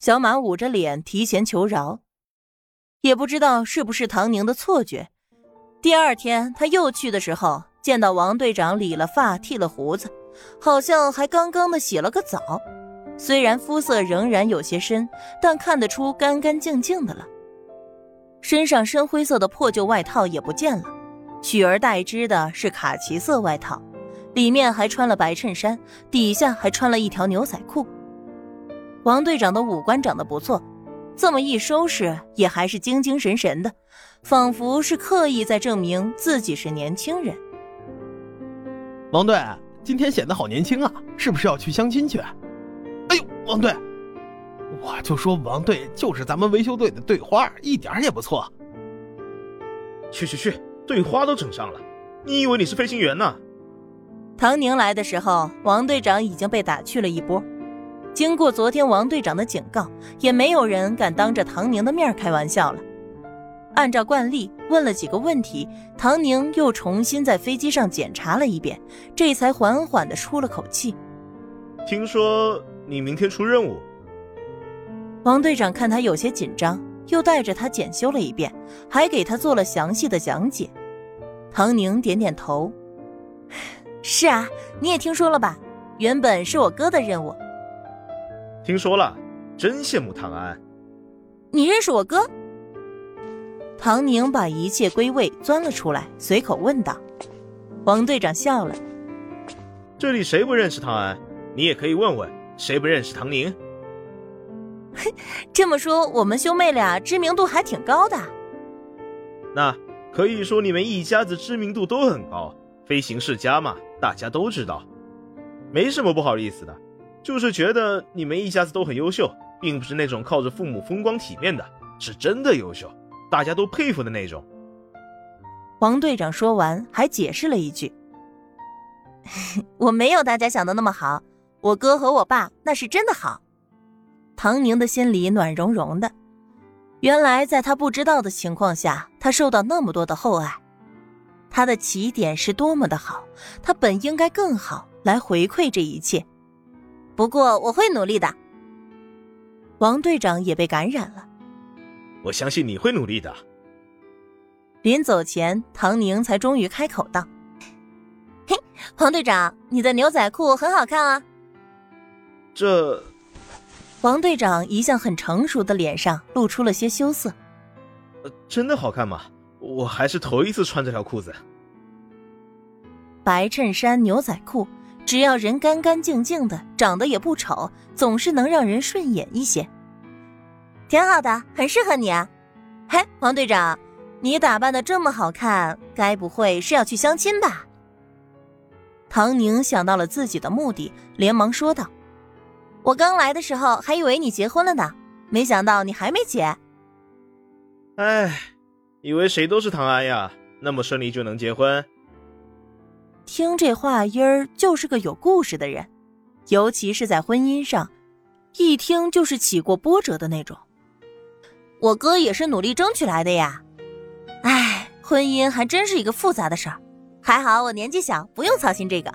小马捂着脸提前求饶，也不知道是不是唐宁的错觉。第二天他又去的时候，见到王队长理了发、剃了胡子，好像还刚刚的洗了个澡。虽然肤色仍然有些深，但看得出干干净净的了。身上深灰色的破旧外套也不见了，取而代之的是卡其色外套，里面还穿了白衬衫，底下还穿了一条牛仔裤。王队长的五官长得不错，这么一收拾也还是精精神神的，仿佛是刻意在证明自己是年轻人。王队，今天显得好年轻啊，是不是要去相亲去？哎呦，王队，我就说王队就是咱们维修队的队花，一点也不错。去去去，队花都整上了，你以为你是飞行员呢？唐宁来的时候，王队长已经被打去了一波。经过昨天王队长的警告，也没有人敢当着唐宁的面开玩笑了。按照惯例，问了几个问题，唐宁又重新在飞机上检查了一遍，这才缓缓的出了口气。听说你明天出任务。王队长看他有些紧张，又带着他检修了一遍，还给他做了详细的讲解。唐宁点点头：“是啊，你也听说了吧？原本是我哥的任务。”听说了，真羡慕唐安。你认识我哥？唐宁把一切归位，钻了出来，随口问道。王队长笑了。这里谁不认识唐安？你也可以问问，谁不认识唐宁？嘿，这么说，我们兄妹俩知名度还挺高的。那可以说你们一家子知名度都很高，飞行世家嘛，大家都知道，没什么不好意思的。就是觉得你们一家子都很优秀，并不是那种靠着父母风光体面的，是真的优秀，大家都佩服的那种。王队长说完，还解释了一句：“我没有大家想的那么好，我哥和我爸那是真的好。”唐宁的心里暖融融的，原来在他不知道的情况下，他受到那么多的厚爱，他的起点是多么的好，他本应该更好来回馈这一切。不过我会努力的。王队长也被感染了。我相信你会努力的。临走前，唐宁才终于开口道：“嘿，王队长，你的牛仔裤很好看啊。”这，王队长一向很成熟的脸上露出了些羞涩。真的好看吗？我还是头一次穿这条裤子。白衬衫，牛仔裤。只要人干干净净的，长得也不丑，总是能让人顺眼一些。挺好的，很适合你啊。嘿，王队长，你打扮的这么好看，该不会是要去相亲吧？唐宁想到了自己的目的，连忙说道：“我刚来的时候还以为你结婚了呢，没想到你还没结。”哎，以为谁都是唐安呀？那么顺利就能结婚？听这话音儿，就是个有故事的人，尤其是在婚姻上，一听就是起过波折的那种。我哥也是努力争取来的呀。哎，婚姻还真是一个复杂的事儿，还好我年纪小，不用操心这个，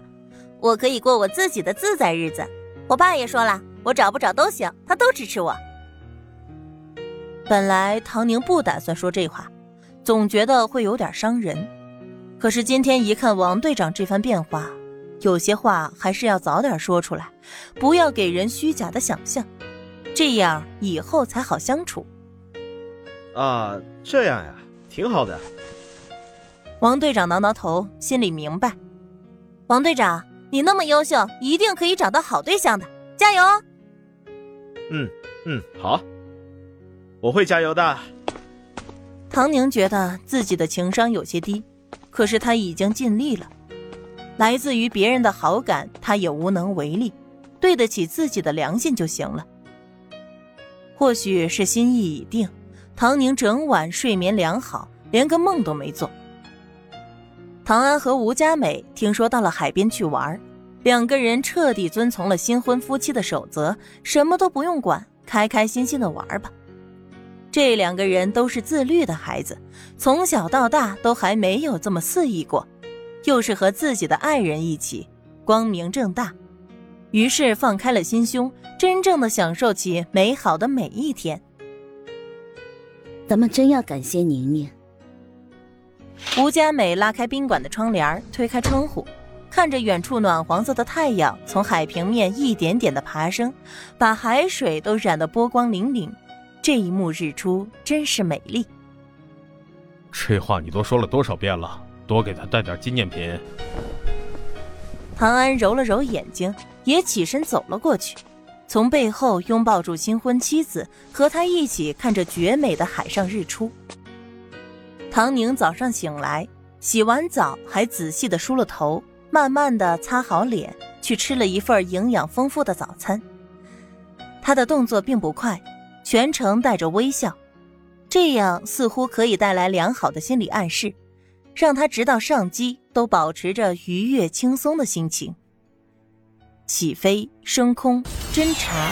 我可以过我自己的自在日子。我爸也说了，我找不找都行，他都支持我。本来唐宁不打算说这话，总觉得会有点伤人。可是今天一看王队长这番变化，有些话还是要早点说出来，不要给人虚假的想象，这样以后才好相处。啊，这样呀，挺好的。王队长挠挠头，心里明白，王队长，你那么优秀，一定可以找到好对象的，加油哦！嗯嗯，好，我会加油的。唐宁觉得自己的情商有些低。可是他已经尽力了，来自于别人的好感，他也无能为力，对得起自己的良心就行了。或许是心意已定，唐宁整晚睡眠良好，连个梦都没做。唐安和吴佳美听说到了海边去玩，两个人彻底遵从了新婚夫妻的守则，什么都不用管，开开心心的玩吧。这两个人都是自律的孩子，从小到大都还没有这么肆意过，又是和自己的爱人一起，光明正大。于是放开了心胸，真正的享受起美好的每一天。咱们真要感谢宁宁。吴佳美拉开宾馆的窗帘，推开窗户，看着远处暖黄色的太阳从海平面一点点的爬升，把海水都染得波光粼粼。这一幕日出真是美丽。这话你都说了多少遍了？多给他带点纪念品。唐安揉了揉眼睛，也起身走了过去，从背后拥抱住新婚妻子，和他一起看着绝美的海上日出。唐宁早上醒来，洗完澡，还仔细的梳了头，慢慢的擦好脸，去吃了一份营养丰富的早餐。他的动作并不快，全程带着微笑，这样似乎可以带来良好的心理暗示，让他直到上机都保持着愉悦轻松的心情。起飞、升空、侦察、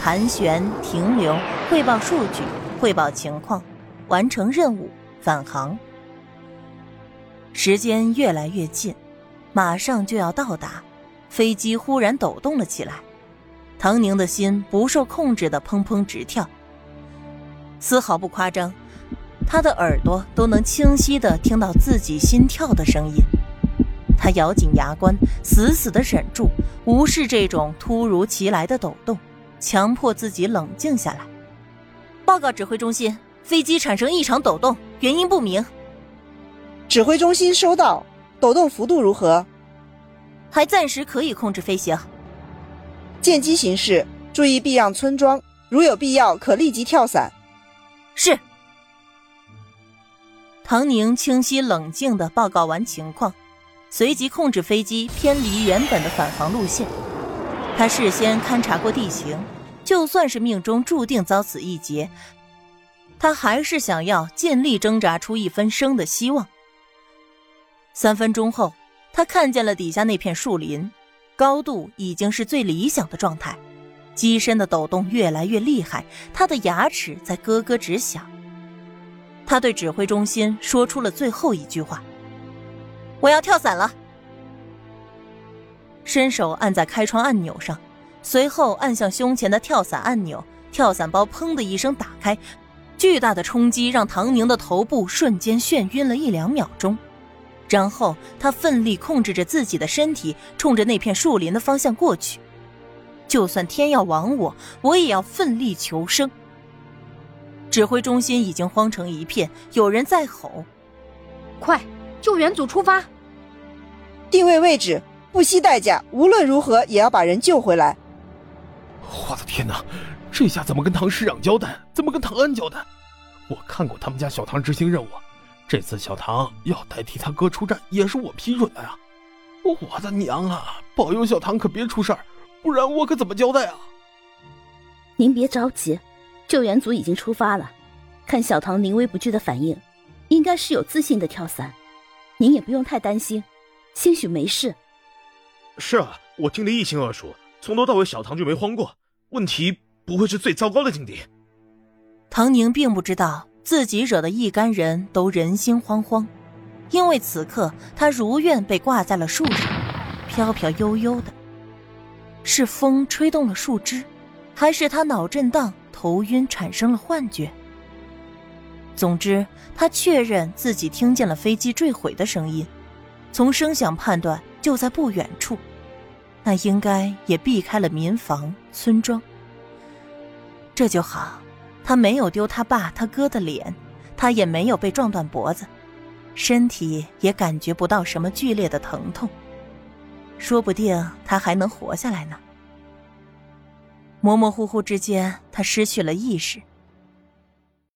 盘旋、停留、汇报数据、汇报情况、完成任务。返航，时间越来越近，马上就要到达。飞机忽然抖动了起来，唐宁的心不受控制的砰砰直跳。丝毫不夸张，他的耳朵都能清晰的听到自己心跳的声音。他咬紧牙关，死死的忍住，无视这种突如其来的抖动，强迫自己冷静下来。报告指挥中心。飞机产生异常抖动，原因不明。指挥中心收到，抖动幅度如何？还暂时可以控制飞行。见机行事，注意避让村庄，如有必要可立即跳伞。是。唐宁清晰冷静的报告完情况，随即控制飞机偏离原本的返航路线。他事先勘察过地形，就算是命中注定遭此一劫。他还是想要尽力挣扎出一分生的希望。三分钟后，他看见了底下那片树林，高度已经是最理想的状态，机身的抖动越来越厉害，他的牙齿在咯咯直响。他对指挥中心说出了最后一句话：“我要跳伞了。”伸手按在开窗按钮上，随后按向胸前的跳伞按钮，跳伞包砰的一声打开。巨大的冲击让唐宁的头部瞬间眩晕了一两秒钟，然后他奋力控制着自己的身体，冲着那片树林的方向过去。就算天要亡我，我也要奋力求生。指挥中心已经慌成一片，有人在吼：“快，救援组出发！定位位置，不惜代价，无论如何也要把人救回来！”我的天哪！这下怎么跟唐师长交代？怎么跟唐安交代？我看过他们家小唐执行任务，这次小唐要代替他哥出战，也是我批准的呀！我的娘啊！保佑小唐可别出事儿，不然我可怎么交代啊？您别着急，救援组已经出发了。看小唐临危不惧的反应，应该是有自信的跳伞。您也不用太担心，兴许没事。是啊，我听得一清二楚，从头到尾小唐就没慌过。问题。不会是最糟糕的境地。唐宁并不知道自己惹得一干人都人心惶惶，因为此刻他如愿被挂在了树上，飘飘悠悠的。是风吹动了树枝，还是他脑震荡、头晕产生了幻觉？总之，他确认自己听见了飞机坠毁的声音，从声响判断就在不远处，那应该也避开了民房、村庄。这就好，他没有丢他爸他哥的脸，他也没有被撞断脖子，身体也感觉不到什么剧烈的疼痛，说不定他还能活下来呢。模模糊糊之间，他失去了意识。